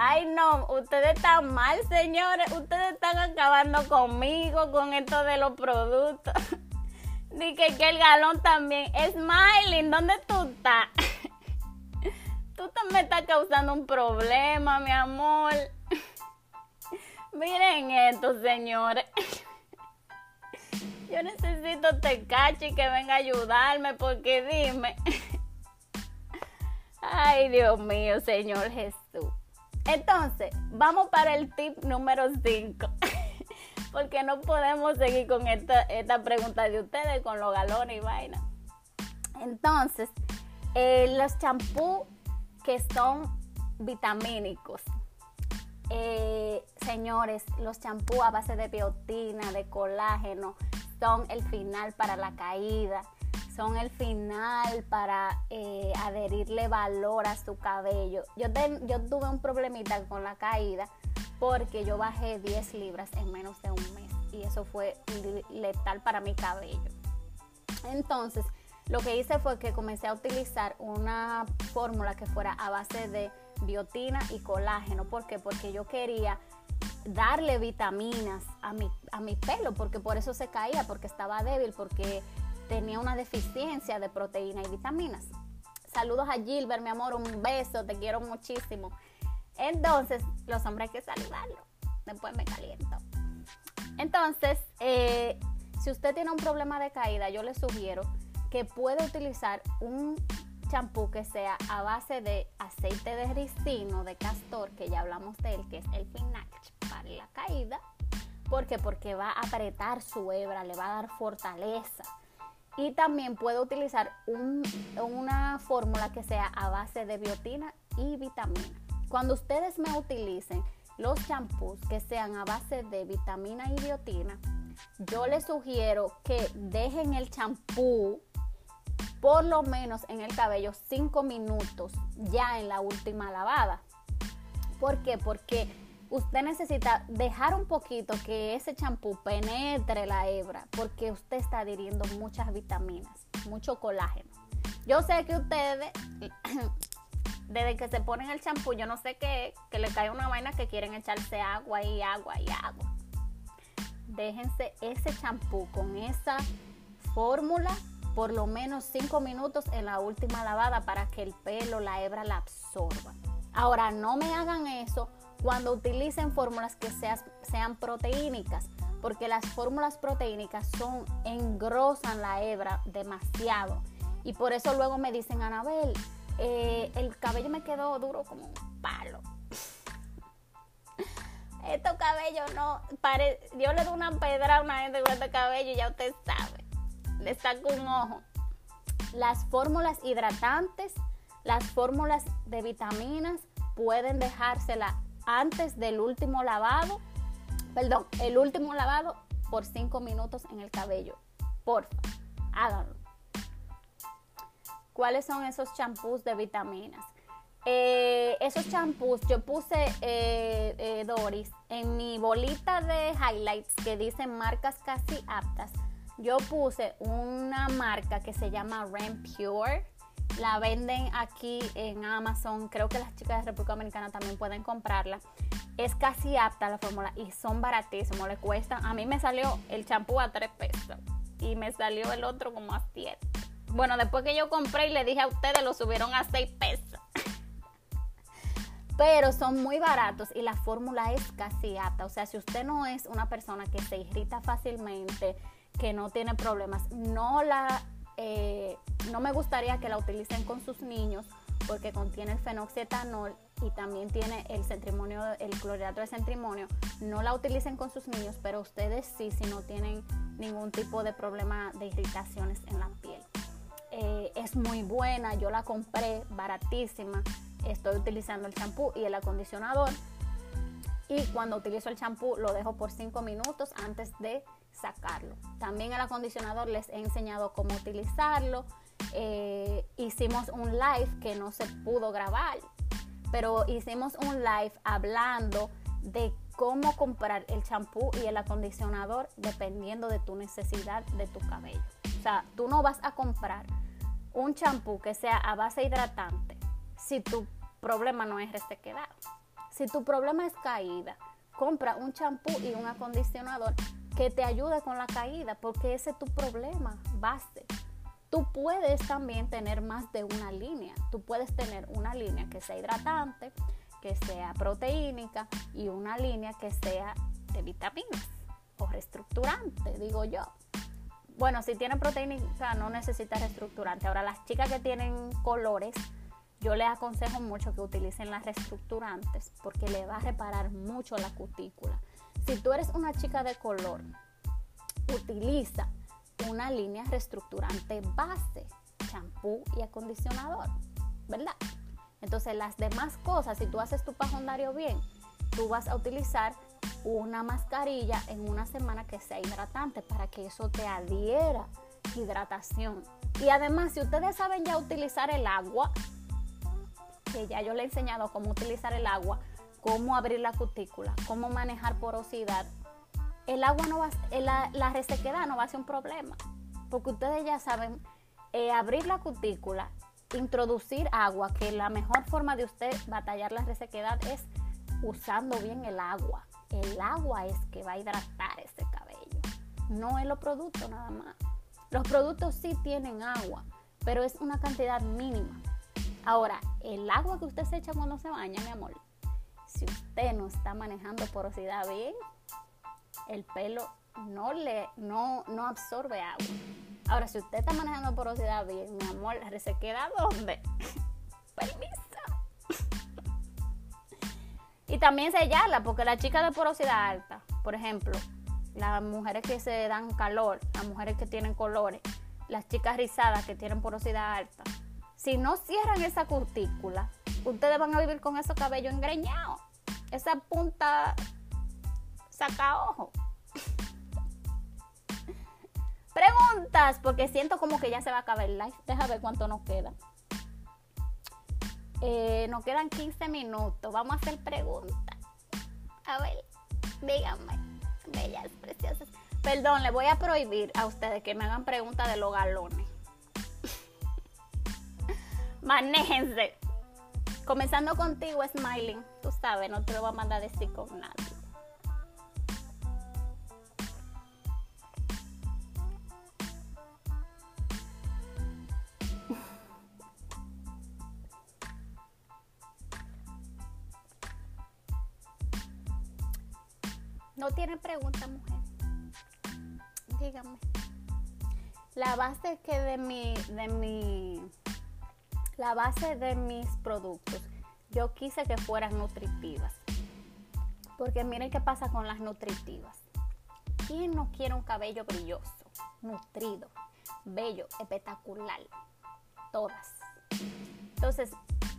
Ay, no, ustedes están mal, señores. Ustedes están acabando conmigo con esto de los productos. Dije que el galón también. Smiling, ¿dónde tú estás? Tú también estás causando un problema, mi amor. Miren esto, señores. Yo necesito Tecachi que venga a ayudarme porque dime. Ay, Dios mío, Señor Jesús. Entonces, vamos para el tip número 5. Porque no podemos seguir con esta, pregunta de ustedes, con los galones y vaina. Entonces, eh, los champús que son vitamínicos. Eh, señores, los champús a base de biotina, de colágeno, son el final para la caída, son el final para eh, adherirle valor a su cabello. Yo, tuve un problemita con la caída porque yo bajé 10 libras en menos de un mes y eso fue letal para mi cabello. Entonces, lo que hice fue que comencé a utilizar una fórmula que fuera a base de biotina y colágeno. ¿Por qué? Porque yo quería darle vitaminas a mi, a mi pelo, porque por eso se caía, porque estaba débil, porque tenía una deficiencia de proteína y vitaminas. Saludos a Gilbert, mi amor, un beso, te quiero muchísimo. Entonces, los hombres hay que saludarlos. Después me caliento. Entonces, eh, si usted tiene un problema de caída, yo le sugiero que puede utilizar un champú que sea a base de aceite de ricino, de castor, que ya hablamos de él, que es el final para la caída. ¿Por qué? Porque va a apretar su hebra, le va a dar fortaleza. Y también puede utilizar una fórmula que sea a base de biotina y vitamina. Cuando ustedes me utilicen los champús que sean a base de vitamina y biotina, yo les sugiero que dejen el champú por lo menos en el cabello 5 minutos ya en la última lavada. ¿Por qué? Porque usted necesita dejar un poquito que ese champú penetre la hebra porque usted está adhiriendo muchas vitaminas, mucho colágeno. Yo sé que ustedes, desde que se ponen el champú, yo no sé qué, que le cae una vaina que quieren echarse agua y agua y agua. Déjense ese champú con esa fórmula por lo menos 5 minutos en la última lavada para que el pelo, la hebra la absorba. Ahora, no me hagan eso cuando utilicen fórmulas que sean proteínicas, porque las fórmulas proteínicas son engrosan la hebra demasiado. Y por eso luego me dicen, Anabel, eh, el cabello me quedó duro como un palo. Estos cabellos no, pare, yo le doy una pedra a una gente con este cabello y ya usted sabe le saco un ojo. Las fórmulas hidratantes, las fórmulas de vitaminas pueden dejársela antes del último lavado, perdón, el último lavado por 5 minutos en el cabello. Porfa, háganlo. ¿Cuáles son esos champús de vitaminas? Eh, esos champús, yo puse eh, eh, Doris en mi bolita de highlights que dicen marcas casi aptas yo puse una marca que se llama Rem Pure. La venden aquí en Amazon. Creo que las chicas de República Dominicana también pueden comprarla. Es casi apta la fórmula y son baratísimos. Le cuesta. A mí me salió el champú a 3 pesos y me salió el otro como a 7. Bueno, después que yo compré y le dije a ustedes, lo subieron a 6 pesos. Pero son muy baratos y la fórmula es casi apta. O sea, si usted no es una persona que se irrita fácilmente, que no tiene problemas. No la eh, no me gustaría que la utilicen con sus niños porque contiene el fenoxietanol y también tiene el centrimonio, el clorhidrato de centrimonio. No la utilicen con sus niños, pero ustedes sí, si no tienen ningún tipo de problema de irritaciones en la piel. Eh, es muy buena, yo la compré baratísima. Estoy utilizando el champú y el acondicionador. Y cuando utilizo el champú lo dejo por 5 minutos antes de sacarlo. También el acondicionador les he enseñado cómo utilizarlo. Eh, hicimos un live que no se pudo grabar, pero hicimos un live hablando de cómo comprar el champú y el acondicionador dependiendo de tu necesidad de tu cabello. O sea, tú no vas a comprar un champú que sea a base hidratante si tu problema no es resequedad. Si tu problema es caída, compra un champú y un acondicionador que te ayude con la caída, porque ese es tu problema base. Tú puedes también tener más de una línea. Tú puedes tener una línea que sea hidratante, que sea proteínica y una línea que sea de vitaminas o reestructurante, digo yo. Bueno, si tiene proteínica no necesita reestructurante. Ahora, las chicas que tienen colores, yo les aconsejo mucho que utilicen las reestructurantes porque le va a reparar mucho la cutícula. Si tú eres una chica de color, utiliza una línea reestructurante base, champú y acondicionador, ¿verdad? Entonces las demás cosas, si tú haces tu pajondario bien, tú vas a utilizar una mascarilla en una semana que sea hidratante para que eso te adhiera hidratación. Y además, si ustedes saben ya utilizar el agua, que ya yo le he enseñado cómo utilizar el agua, cómo abrir la cutícula, cómo manejar porosidad, el agua no va, la, la resequedad no va a ser un problema, porque ustedes ya saben eh, abrir la cutícula, introducir agua, que la mejor forma de usted batallar la resequedad es usando bien el agua. El agua es que va a hidratar ese cabello, no es los productos nada más. Los productos sí tienen agua, pero es una cantidad mínima. Ahora, el agua que usted se echa cuando se baña, mi amor, si usted no está manejando porosidad bien, el pelo no le no, no absorbe agua. Ahora, si usted está manejando porosidad bien, mi amor, ¿se queda dónde? Permiso. y también sellarla, porque la chica de porosidad alta, por ejemplo, las mujeres que se dan calor, las mujeres que tienen colores, las chicas rizadas que tienen porosidad alta, si no cierran esa cutícula, ustedes van a vivir con esos cabellos engreñados. Esa punta saca ojo. Preguntas, porque siento como que ya se va a acabar el live. Deja ver cuánto nos queda. Eh, nos quedan 15 minutos. Vamos a hacer preguntas. A ver, díganme bellas, preciosas. Perdón, le voy a prohibir a ustedes que me hagan preguntas de los galones. Manéjense. Comenzando contigo, Smiling. Tú sabes, no te lo voy a mandar a decir con nadie. No tiene pregunta, mujer. Dígame. La base que de mi, de mi, la base de mis productos, yo quise que fueran nutritivas. Porque miren qué pasa con las nutritivas. ¿Quién no quiere un cabello brilloso, nutrido, bello, espectacular? Todas. Entonces,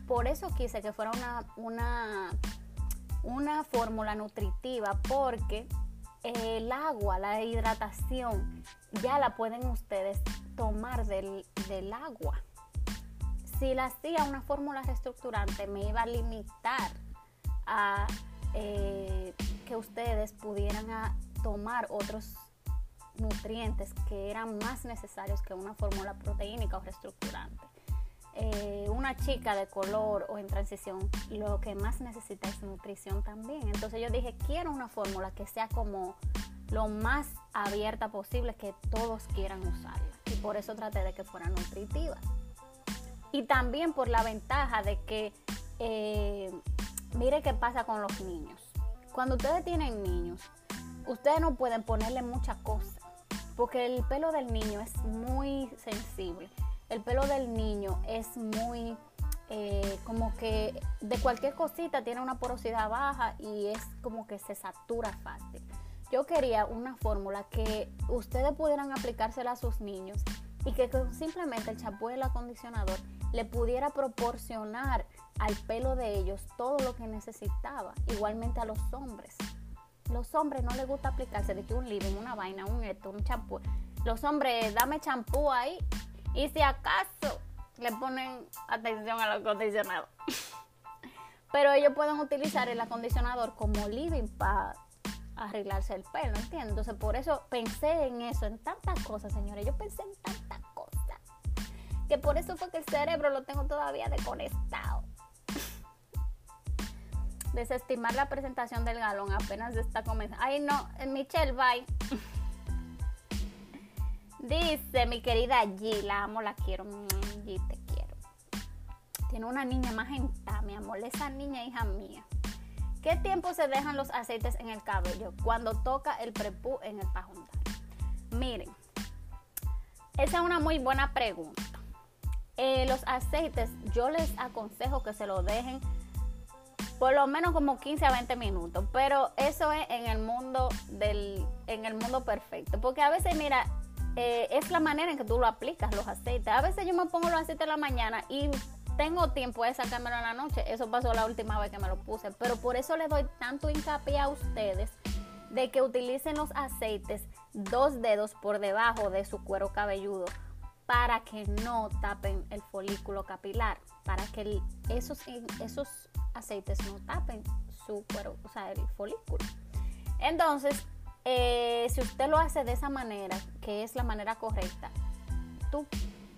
por eso quise que fuera una, una una fórmula nutritiva porque el agua, la hidratación, ya la pueden ustedes tomar del, agua. Si la hacía una fórmula reestructurante, me iba a limitar a eh, que ustedes pudieran tomar otros nutrientes que eran más necesarios que una fórmula proteínica o reestructurante. Eh, una chica de color o en transición, lo que más necesita es nutrición también. Entonces yo dije, quiero una fórmula que sea como lo más abierta posible, que todos quieran usarla. Y por eso traté de que fuera nutritiva. Y también por la ventaja de que, eh, mire qué pasa con los niños. Cuando ustedes tienen niños, ustedes no pueden ponerle muchas cosas, porque el pelo del niño es muy sensible el pelo del niño es muy eh, como que de cualquier cosita tiene una porosidad baja y es como que se satura fácil. Yo quería una fórmula que ustedes pudieran aplicársela a sus niños y que simplemente el champú y el acondicionador le pudiera proporcionar al pelo de ellos todo lo que necesitaba, igualmente a los hombres. Los hombres no les gusta aplicarse de que un living, una vaina, un esto, un champú. Los hombres, dame champú ahí y si acaso le ponen atención al acondicionador. Pero ellos pueden utilizar el acondicionador como living para arreglarse el pelo, ¿entiendes? Entonces por eso pensé en eso, en tantas cosas, señores. Yo pensé en tantas. Que por eso fue que el cerebro lo tengo todavía desconectado. Desestimar la presentación del galón apenas está comenzando. Ay, no, Michelle, bye. Dice mi querida G, la amo, la quiero. Mm, G, te quiero. Tiene una niña magenta, mi amor. Esa niña hija mía. ¿Qué tiempo se dejan los aceites en el cabello cuando toca el prepú en el pajundal? Miren, esa es una muy buena pregunta. Eh, los aceites, yo les aconsejo que se lo dejen por lo menos como 15 a 20 minutos, pero eso es en el mundo del en el mundo perfecto, porque a veces mira, eh, es la manera en que tú lo aplicas, los aceites. A veces yo me pongo los aceites en la mañana y tengo tiempo de sacármelo en la noche. Eso pasó la última vez que me lo puse. Pero por eso le doy tanto hincapié a ustedes de que utilicen los aceites dos dedos por debajo de su cuero cabelludo para que no tapen el folículo capilar, para que esos, esos aceites no tapen su cuero, o sea, el folículo. Entonces, eh, si usted lo hace de esa manera, que es la manera correcta, tú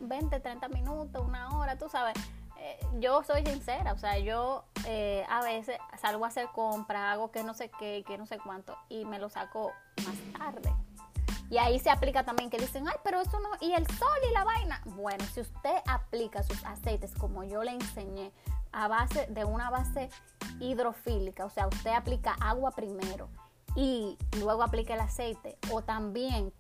20, 30 minutos, una hora, tú sabes, eh, yo soy sincera, o sea, yo eh, a veces salgo a hacer compra, hago que no sé qué, que no sé cuánto, y me lo saco más tarde. Y ahí se aplica también que dicen, ay, pero eso no, y el sol y la vaina. Bueno, si usted aplica sus aceites como yo le enseñé, a base de una base hidrofílica, o sea, usted aplica agua primero y luego aplica el aceite, o también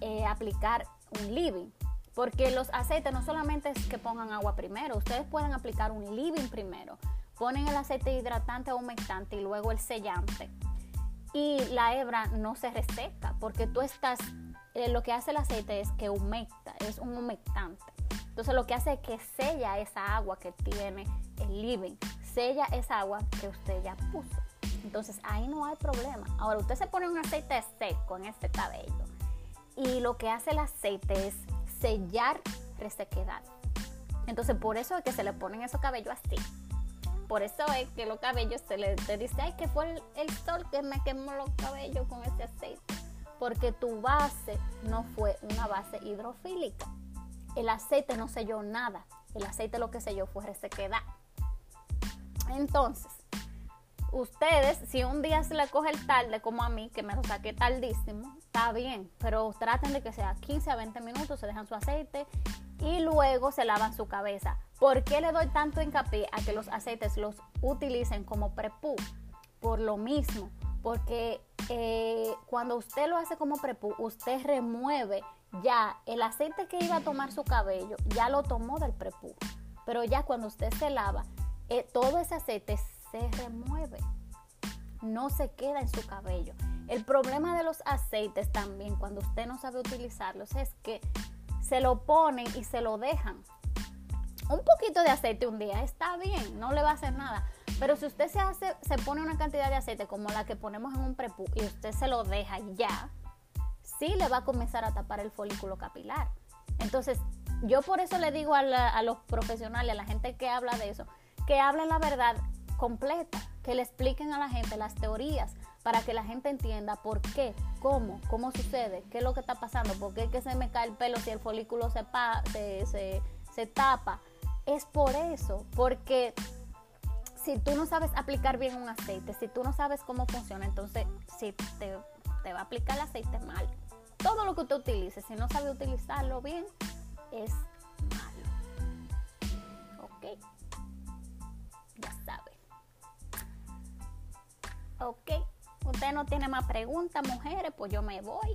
eh, aplicar un living. Porque los aceites no solamente es que pongan agua primero, ustedes pueden aplicar un living primero. Ponen el aceite hidratante o humectante y luego el sellante y la hebra no se reseca porque tú estás, eh, lo que hace el aceite es que humecta, es un humectante. Entonces lo que hace es que sella esa agua que tiene el living, sella esa agua que usted ya puso. Entonces ahí no hay problema. Ahora usted se pone un aceite seco en este cabello y lo que hace el aceite es sellar resequedad. Entonces por eso es que se le ponen esos cabellos así por eso es que los cabellos se le dice, ay, que fue el, sol que me quemó los cabellos con ese aceite. Porque tu base no fue una base hidrofílica. El aceite no selló nada. El aceite lo que selló fue resequedad. Entonces, ustedes, si un día se le coge el tarde, como a mí, que me lo saqué tardísimo, está bien, pero traten de que sea 15 a 20 minutos, se dejan su aceite y luego se lavan su cabeza. ¿Por qué le doy tanto hincapié a que los aceites los utilicen como prepú? Por lo mismo, porque eh, cuando usted lo hace como prepú, usted remueve ya el aceite que iba a tomar su cabello, ya lo tomó del prepú. Pero ya cuando usted se lava, eh, todo ese aceite se remueve, no se queda en su cabello. El problema de los aceites también, cuando usted no sabe utilizarlos, es que se lo ponen y se lo dejan un poquito de aceite un día está bien, no le va a hacer nada. Pero si usted se hace, se pone una cantidad de aceite como la que ponemos en un prepú y usted se lo deja ya, sí le va a comenzar a tapar el folículo capilar. Entonces, yo por eso le digo a, a los profesionales, a la gente que habla de eso, que hablen la verdad completa, que le expliquen a la gente las teorías para que la gente entienda por qué, cómo, cómo sucede, qué es lo que está pasando, por qué es que se me cae el pelo si el folículo se, se, se, tapa es por eso, porque si tú no sabes aplicar bien un aceite, si tú no sabes cómo funciona, entonces si te, va a aplicar el aceite mal. Todo lo que usted utilice, si no sabe utilizarlo bien, es malo. ¿Ok? Ya sabe. ¿Ok? Usted no tiene más preguntas, mujeres, pues yo me voy.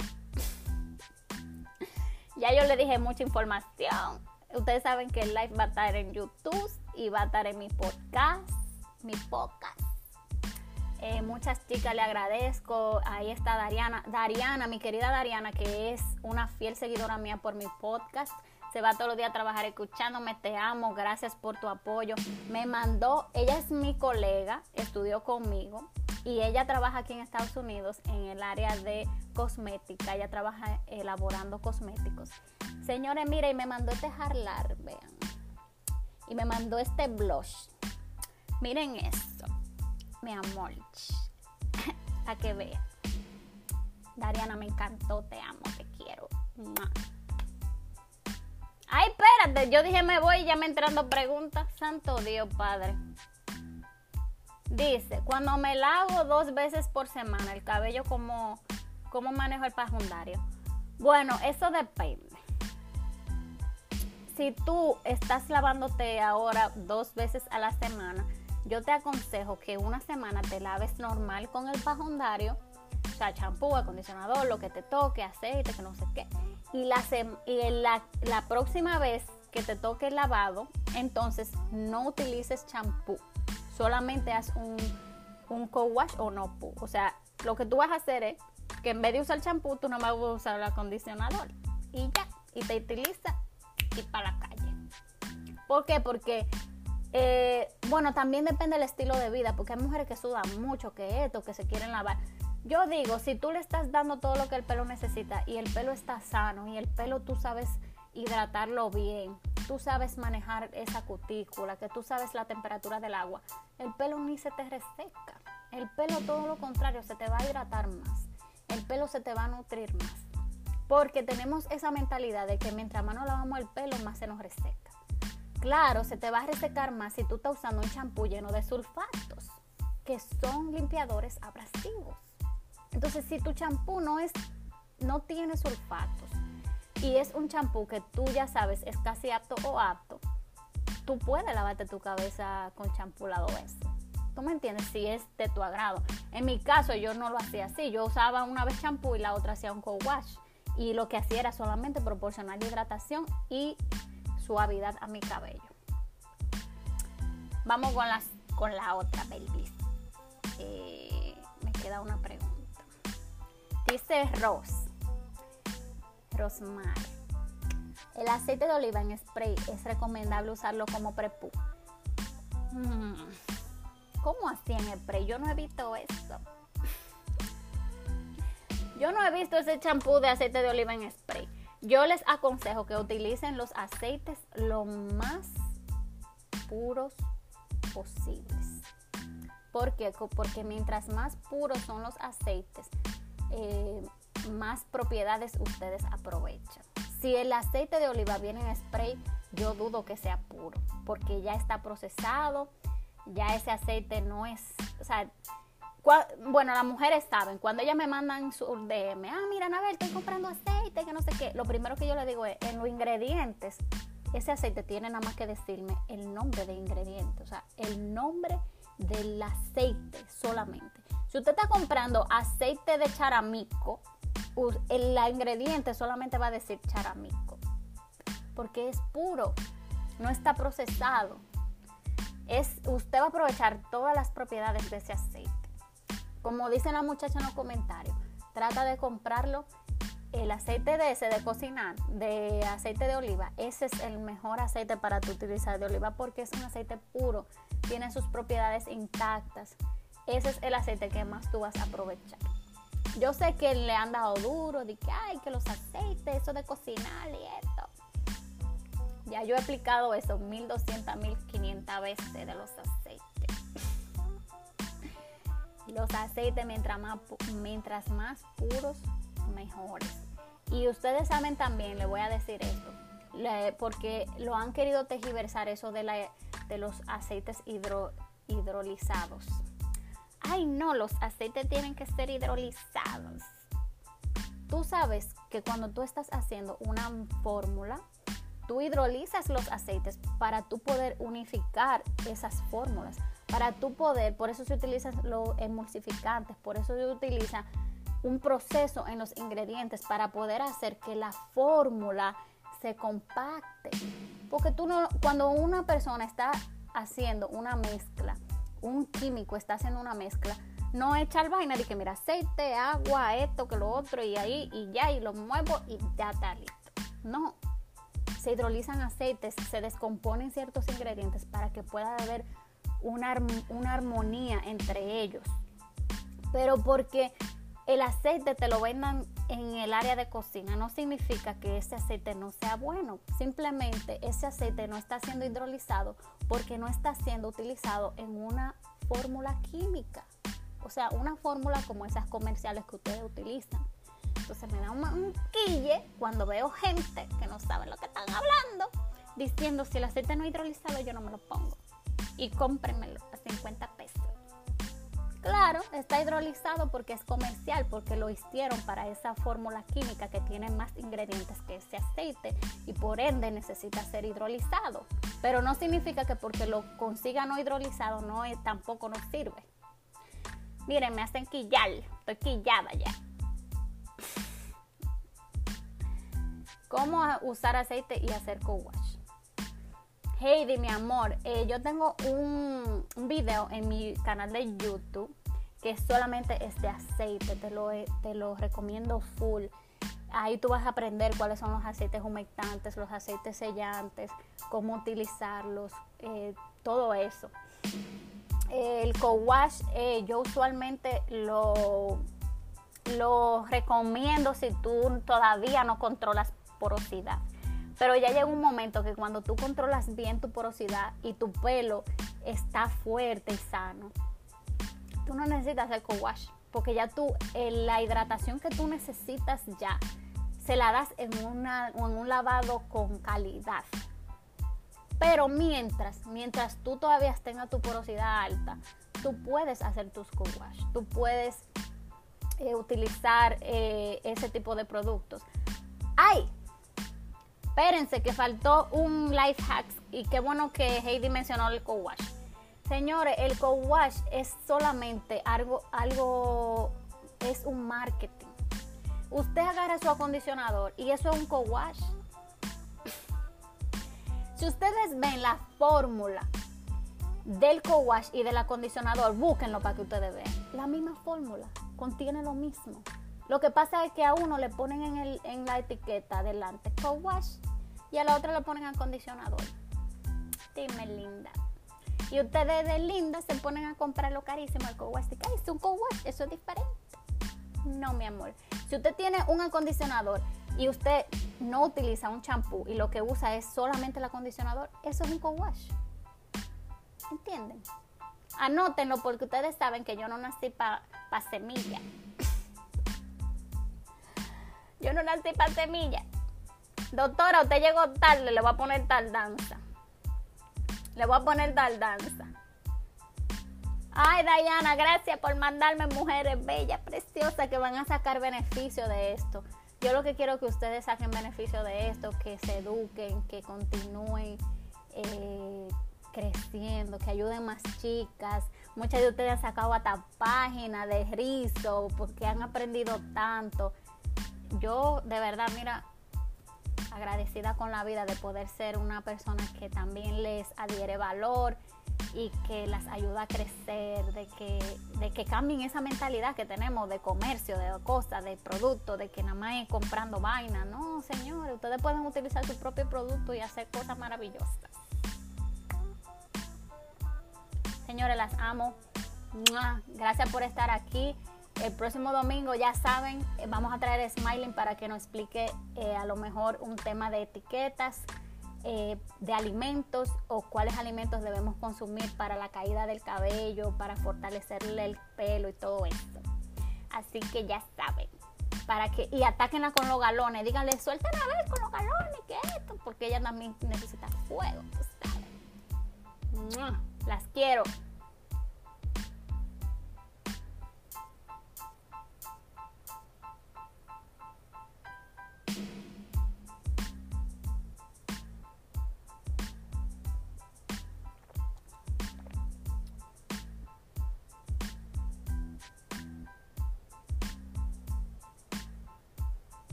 ya yo le dije mucha información. Ustedes saben que el live va a estar en YouTube y va a estar en mi podcast, mi podcast. Eh, muchas chicas le agradezco. Ahí está Dariana. Dariana, mi querida Dariana, que es una fiel seguidora mía por mi podcast. Se va todos los días a trabajar escuchándome. Te amo. Gracias por tu apoyo. Me mandó, ella es mi colega, estudió conmigo y ella trabaja aquí en Estados Unidos en el área de cosmética. Ella trabaja elaborando cosméticos. Señores, mire, y me mandó este jarlar, vean. Y me mandó este blush. Miren esto, mi amor. Para que vean. Dariana, me encantó, te amo, te quiero. Ay, espérate, yo dije me voy y ya me entrando preguntas. Santo Dios, Padre. Dice, cuando me lavo dos veces por semana el cabello, ¿cómo, cómo manejo el pajundario? Bueno, eso depende si tú estás lavándote ahora dos veces a la semana, yo te aconsejo que una semana te laves normal con el pajundario, o sea, champú, acondicionador, lo que te toque, aceite, que no sé qué. Y, la, y la, la próxima vez que te toque el lavado, entonces no utilices champú, solamente haz un, un co-wash o no O sea, lo que tú vas a hacer es que en vez de usar champú, tú no vas a usar el acondicionador. Y ya, y te utiliza para la calle. ¿Por qué? Porque Eh, bueno, también depende del estilo de vida, porque hay mujeres que sudan mucho, que esto, que se quieren lavar. Yo digo, si tú le estás dando todo lo que el pelo necesita y el pelo está sano y el pelo tú sabes hidratarlo bien, tú sabes manejar esa cutícula, que tú sabes la temperatura del agua, el pelo ni se te reseca. El pelo todo lo contrario, se te va a hidratar más. El pelo se te va a nutrir más. Porque tenemos esa mentalidad de que mientras más nos lavamos el pelo, más se nos reseca. Claro, se te va a resecar más si tú estás usando un champú lleno de sulfatos, que son limpiadores abrasivos. Entonces, si tu champú no no tiene sulfatos y es un champú que tú ya sabes es casi apto o apto, tú puedes lavarte tu cabeza con champú lado S. ¿Tú me entiendes? Si es de tu agrado. En mi caso yo no lo hacía así. Yo usaba una vez champú y la otra hacía un co-wash. Y lo que hacía era solamente proporcionar hidratación y suavidad a mi cabello. Vamos con, con la otra, baby. Eh, me queda una pregunta. Dice Ros, Rosmar. El aceite de oliva en spray es recomendable usarlo como prepú. Mm, ¿Cómo así en spray? Yo no he visto eso. Yo no he visto ese champú de aceite de oliva en spray. Yo les aconsejo que utilicen los aceites lo más puros posibles. ¿Por qué? Porque mientras más puros son los aceites, eh, más propiedades ustedes aprovechan. Si el aceite de oliva viene en spray, yo dudo que sea puro, porque ya está procesado, ya ese aceite no es, o sea, bueno, las mujeres saben, cuando ellas me mandan su DM, ah, mira, ver, estoy comprando aceite, que no sé qué, lo primero que yo le digo es, en los ingredientes, ese aceite tiene nada más que decirme el nombre de ingrediente, o sea, el nombre del aceite solamente. Si usted está comprando aceite de charamico, el ingrediente solamente va a decir charamico, porque es puro, no está procesado. Es, usted va a aprovechar todas las propiedades de ese aceite. Como dice la muchacha en los comentarios, trata de comprarlo el aceite de ese de cocinar, de aceite de oliva, ese es el mejor aceite para tu utilizar de oliva porque es un aceite puro, tiene sus propiedades intactas ese es el aceite que más tú vas a aprovechar. Yo sé que le han dado duro, de que hay que los aceites, eso de cocinar y esto. Ya yo he explicado eso 1200, 1500 veces de los aceites. Los aceites mientras más, mientras más puros, mejores. Y ustedes saben también, le voy a decir esto, porque lo han querido tejiversar eso de, de los aceites hidrolizados ay no, los aceites tienen que ser hidrolizados. Tú sabes que cuando tú estás haciendo una fórmula, tú hidrolizas los aceites para tú poder unificar esas fórmulas, para tú poder, por eso se utilizan los emulsificantes, por eso se utiliza un proceso en los ingredientes para poder hacer que la fórmula se compacte. Porque tú no, cuando una persona está haciendo una mezcla, un químico está haciendo una mezcla, no echar vaina de que mira aceite, agua, esto, que lo otro y ahí y ya y lo muevo y ya está listo. No, se hidrolizan aceites, se descomponen ciertos ingredientes para que pueda haber una, una armonía entre ellos. Pero porque el aceite te lo vendan en el área de cocina no significa que ese aceite no sea bueno. Simplemente ese aceite no está siendo hidrolizado porque no está siendo utilizado en una fórmula química. O sea, una fórmula como esas comerciales que ustedes utilizan. Entonces me da un, quille cuando veo gente que no sabe lo que están hablando diciendo si el aceite no es hidrolizado yo no me lo pongo. Y cómprenmelo a 50 pesos. Claro, está hidrolizado porque es comercial, porque lo hicieron para esa fórmula química que tiene más ingredientes que ese aceite y por ende necesita ser hidrolizado. Pero no significa que porque lo consiga no hidrolizado no tampoco nos sirve. Miren, me hacen quillar, estoy quillada ya. ¿Cómo usar aceite y hacer co-wash? Heidi, mi amor, eh, yo tengo un, video en mi canal de YouTube que solamente es de aceite, te lo, te lo recomiendo full. Ahí tú vas a aprender cuáles son los aceites humectantes, los aceites sellantes, cómo utilizarlos, eh, todo eso. El co-wash eh, yo usualmente lo, lo recomiendo si tú todavía no controlas porosidad. Pero ya llega un momento que cuando tú controlas bien tu porosidad y tu pelo está fuerte y sano, tú no necesitas el co-wash porque ya tú, eh, la hidratación que tú necesitas ya, se la das en, una, en un lavado con calidad. Pero mientras, mientras tú todavía tengas tu porosidad alta, tú puedes hacer tus co-wash, tú puedes eh, utilizar eh, ese tipo de productos. ¡Ay! Espérense que faltó un life hack y qué bueno que Heidi mencionó el co-wash. Señores, el co-wash es solamente algo, algo, es un marketing. Usted agarra su acondicionador y eso es un co-wash. si ustedes ven la fórmula del co-wash y del acondicionador, búsquenlo para que ustedes vean. La misma fórmula, contiene lo mismo. Lo que pasa es que a uno le ponen en, el, en la etiqueta delante co-wash y a la otra le ponen acondicionador. Dime linda. Y ustedes de linda se ponen a comprar lo carísimo, el co-wash. Es un co-wash, eso es diferente. No, mi amor. Si usted tiene un acondicionador y usted no utiliza un champú y lo que usa es solamente el acondicionador, eso es un co-wash. ¿Entienden? Anótenlo porque ustedes saben que yo no nací para pa semilla. Yo no nací para semilla. Doctora, usted llegó tarde, le voy a poner tardanza. Le voy a poner tardanza. Ay, Diana, gracias por mandarme mujeres bellas, preciosas, que van a sacar beneficio de esto. Yo lo que quiero es que ustedes saquen beneficio de esto, que se eduquen, que continúen eh, creciendo, que ayuden más chicas. Muchas de ustedes han sacado hasta páginas de rizo porque han aprendido tanto. Yo, de verdad, mira, agradecida con la vida de poder ser una persona que también les adhiere valor y que las ayuda a crecer, de que, de que cambien esa mentalidad que tenemos de comercio, de cosas, de productos, de que nada más es comprando vaina. No, señores, ustedes pueden utilizar su propio producto y hacer cosas maravillosas. Señores, las amo. Gracias por estar aquí. El próximo domingo, ya saben, eh, vamos a traer a Smiling para que nos explique eh, a lo mejor un tema de etiquetas, eh, de alimentos o cuáles alimentos debemos consumir para la caída del cabello, para fortalecerle el pelo y todo esto. Así que ya saben. Para que, y atáquenla con los galones, díganle, suelten a ver con los galones, que esto, porque ella también necesita fuego, Las quiero.